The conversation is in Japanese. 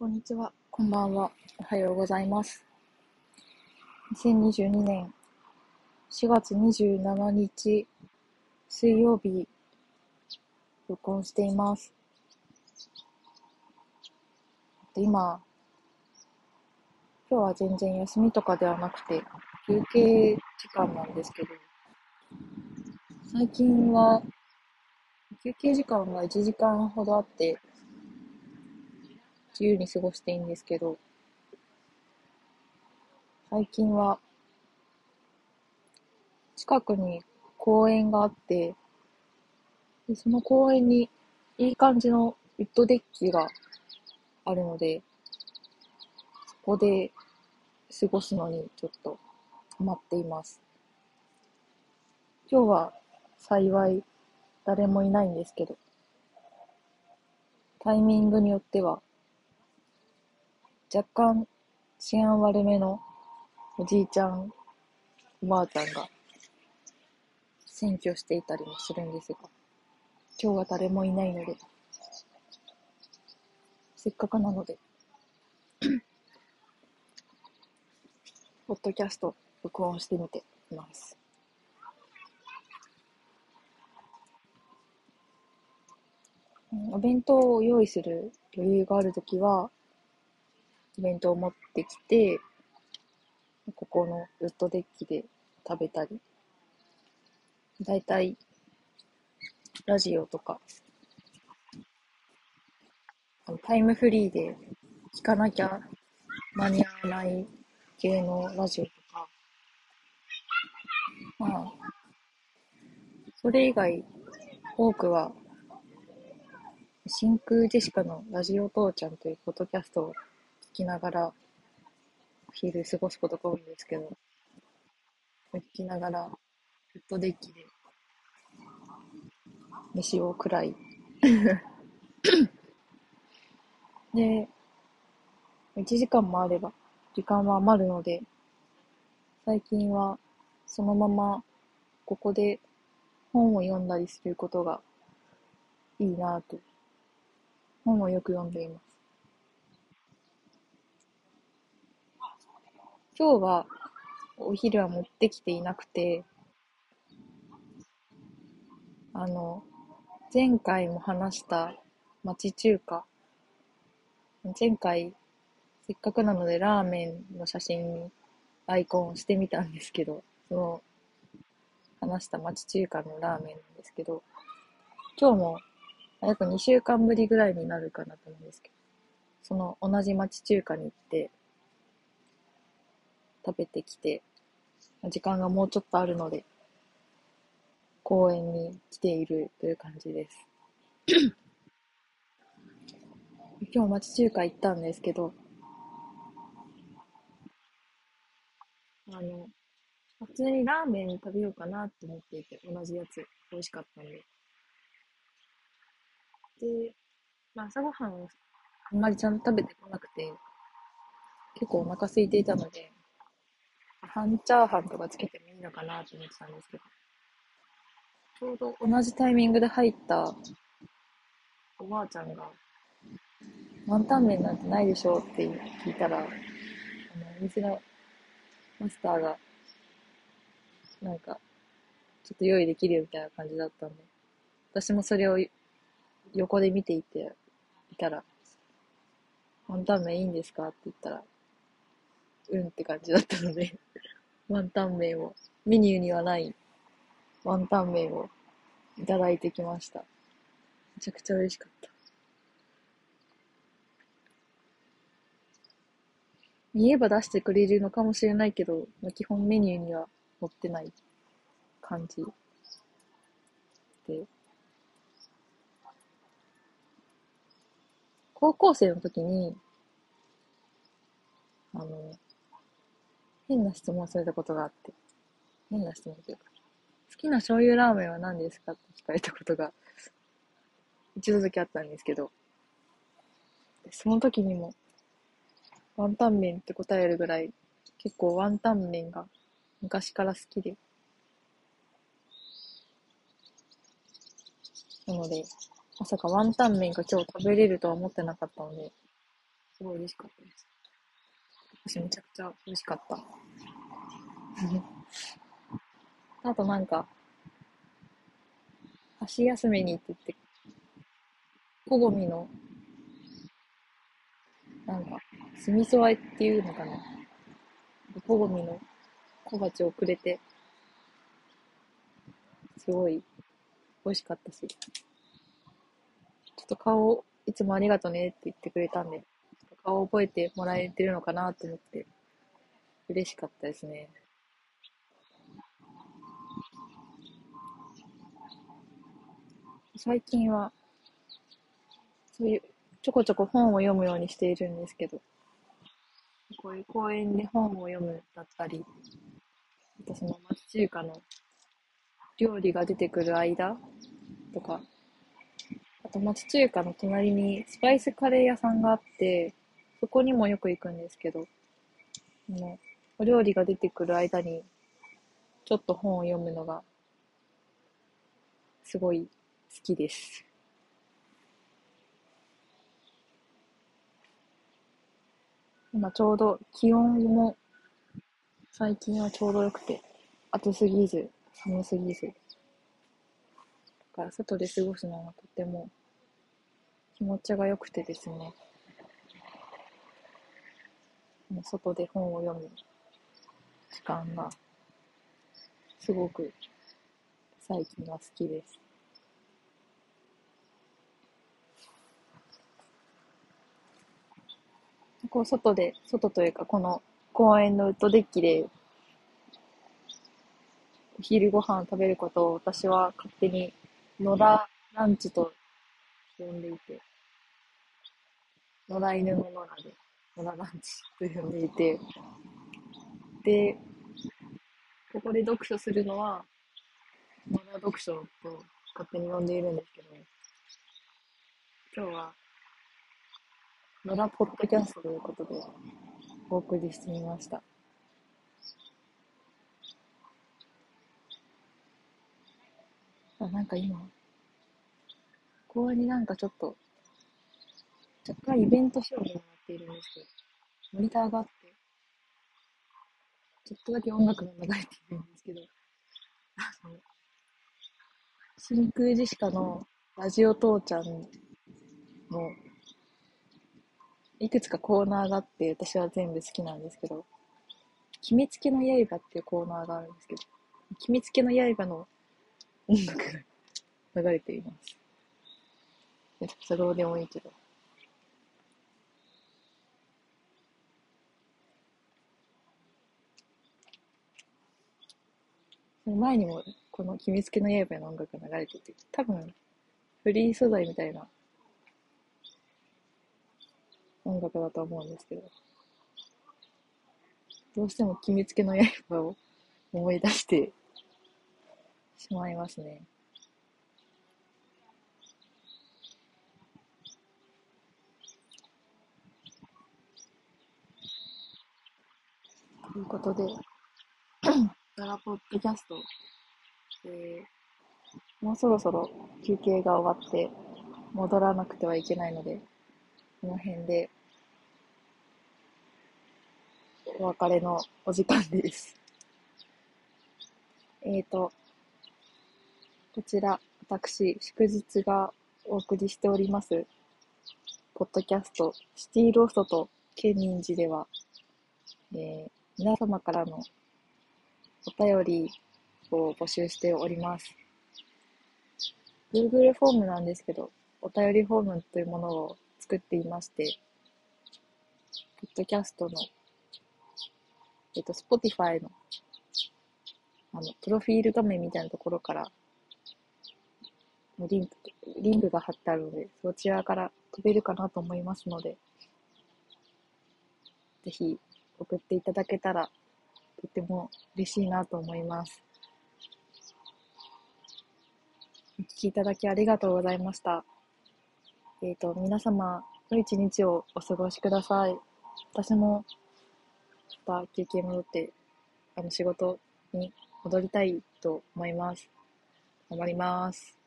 こんにちは、こんばんは、おはようございます。2022年4月27日水曜日、録音しています。今、今日は全然休みとかではなくて、休憩時間なんですけど、最近は休憩時間が1時間ほどあって、自由に過ごしていいんですけど、最近は、近くに公園があって、でその公園にいい感じのウッドデッキがあるので、そこで過ごすのにちょっとハマっています。今日は幸い誰もいないんですけど、タイミングによっては若干治安悪めのおじいちゃん、おばあちゃんが占拠していたりもするんですが、今日は誰もいないので、せっかくなので、ポッドキャスト録音してみています。お弁当を用意する余裕があるときは、お弁当を持ってきて、ここのウッドデッキで食べたり、だいたいラジオとか、タイムフリーで聞かなきゃ間に合わない系のラジオとか、まあ、それ以外、多くは、真空ジェシカのラジオ父ちゃんというポッドキャストをきながら、お昼過ごすことが多いんですけど、聞きながら、ウッドデッキで、飯を食らい。で、1時間もあれば、時間は余るので、最近は、そのまま、ここで本を読んだりすることがいいなぁと、本をよく読んでいます。今日はお昼は持ってきていなくて、あの、前回も話した町中華。前回、せっかくなのでラーメンの写真にアイコンをしてみたんですけど、その話した町中華のラーメンなんですけど、今日も約2週間ぶりぐらいになるかなと思うんですけど、その同じ町中華に行って、食べてきて、時間がもうちょっとあるので、公園に来ているという感じです。今日町中華行ったんですけど、あの、普通にラーメン食べようかなって思っていて、同じやつ、美味しかったんで。で、まあ、朝ごはんをあんまりちゃんと食べてこなくて、結構お腹空いていたので、半チャーハンとかつけてもいいのかなと思ってたんですけど、ちょうど同じタイミングで入ったおばあちゃんが、ワンタン麺なんてないでしょって聞いたら、あの、お店のマスターが、なんか、ちょっと用意できるよみたいな感じだったんで、私もそれを横で見ていて、いたら、ワンタン麺いいんですかって言ったら、うんって感じだったので、ワンタン麺を、メニューにはないワンタン麺をいただいてきました。めちゃくちゃ嬉しかった。見えば出してくれるのかもしれないけど、まあ、基本メニューには載ってない感じで。高校生の時に、あの、変な質問されたことがあって、変な質問というか、好きな醤油ラーメンは何ですかって聞かれたことが一度だけあったんですけど、その時にもワンタン麺って答えるぐらい結構ワンタン麺が昔から好きで、なので、まさかワンタン麺が今日食べれるとは思ってなかったので、すごい嬉しかったです。私めちゃくちゃ美味しかった。あとなんか、箸休めにってって、小ごみの、なんか、酢味噌あえっていうのかな。小ごみの小鉢をくれて、すごい美味しかったし、ちょっと顔、いつもありがとねって言ってくれたんで、ちょっと顔覚えてもらえてるのかなと思って、嬉しかったですね。最近は、そういう、ちょこちょこ本を読むようにしているんですけど、こういう公園で本を読むだったり、あとその町中華の料理が出てくる間とか、あと町中華の隣にスパイスカレー屋さんがあって、そこにもよく行くんですけど、のお料理が出てくる間に、ちょっと本を読むのが、すごい好きです。今ちょうど気温も最近はちょうど良くて、暑すぎず、寒すぎず。だから外で過ごすのがとても気持ちが良くてですね。外で本を読む時間がすごく最近は好きです。こう外で、外というかこの公園のウッドデッキでお昼ご飯を食べることを私は勝手に野良ランチと呼んでいて、野良犬の野良で野良ランチと呼んでいて、で、ここで読書するのは野良読書と勝手に呼んでいるんですけど、今日は野良ポッドキャストということで、お送りしてみました。あなんか今、公園になんかちょっと、若干イベント仕様になているんですけど、モニターがあって、ちょっとだけ音楽が流れているんですけど、あの、真空ジェシカのラジオ父ちゃんのいくつかコーナーがあって、私は全部好きなんですけど、決めつけの刃っていうコーナーがあるんですけど、決めつけの刃の音楽が流れています。めちゃくちゃどうでもいいけど。前にもこの決めつけの刃の音楽が流れてて、多分フリー素材みたいな音楽だと思うんですけど、どうしても決めつけの刃を思い出してしまいますね。ということで、ガラポッドキャスト、えー、もうそろそろ休憩が終わって戻らなくてはいけないので、この辺でお別れのお時間です。えっ、ー、と、こちら、私、祝日がお送りしております、ポッドキャスト、シティローストとケンニンジでは、えー、皆様からのお便りを募集しております。Google フォームなんですけど、お便りフォームというものを作っていまして、ポッドキャストの、えっと、Spotify の、あの、プロフィール画面みたいなところから、リンク、リンクが貼ってあるので、そちらから飛べるかなと思いますので、ぜひ送っていただけたら、とても嬉しいなと思います。お聞きいただきありがとうございました。えっ、ー、と、皆様、良い一日をお過ごしください。私も、また休憩戻って、あの、仕事に戻りたいと思います。頑張ります。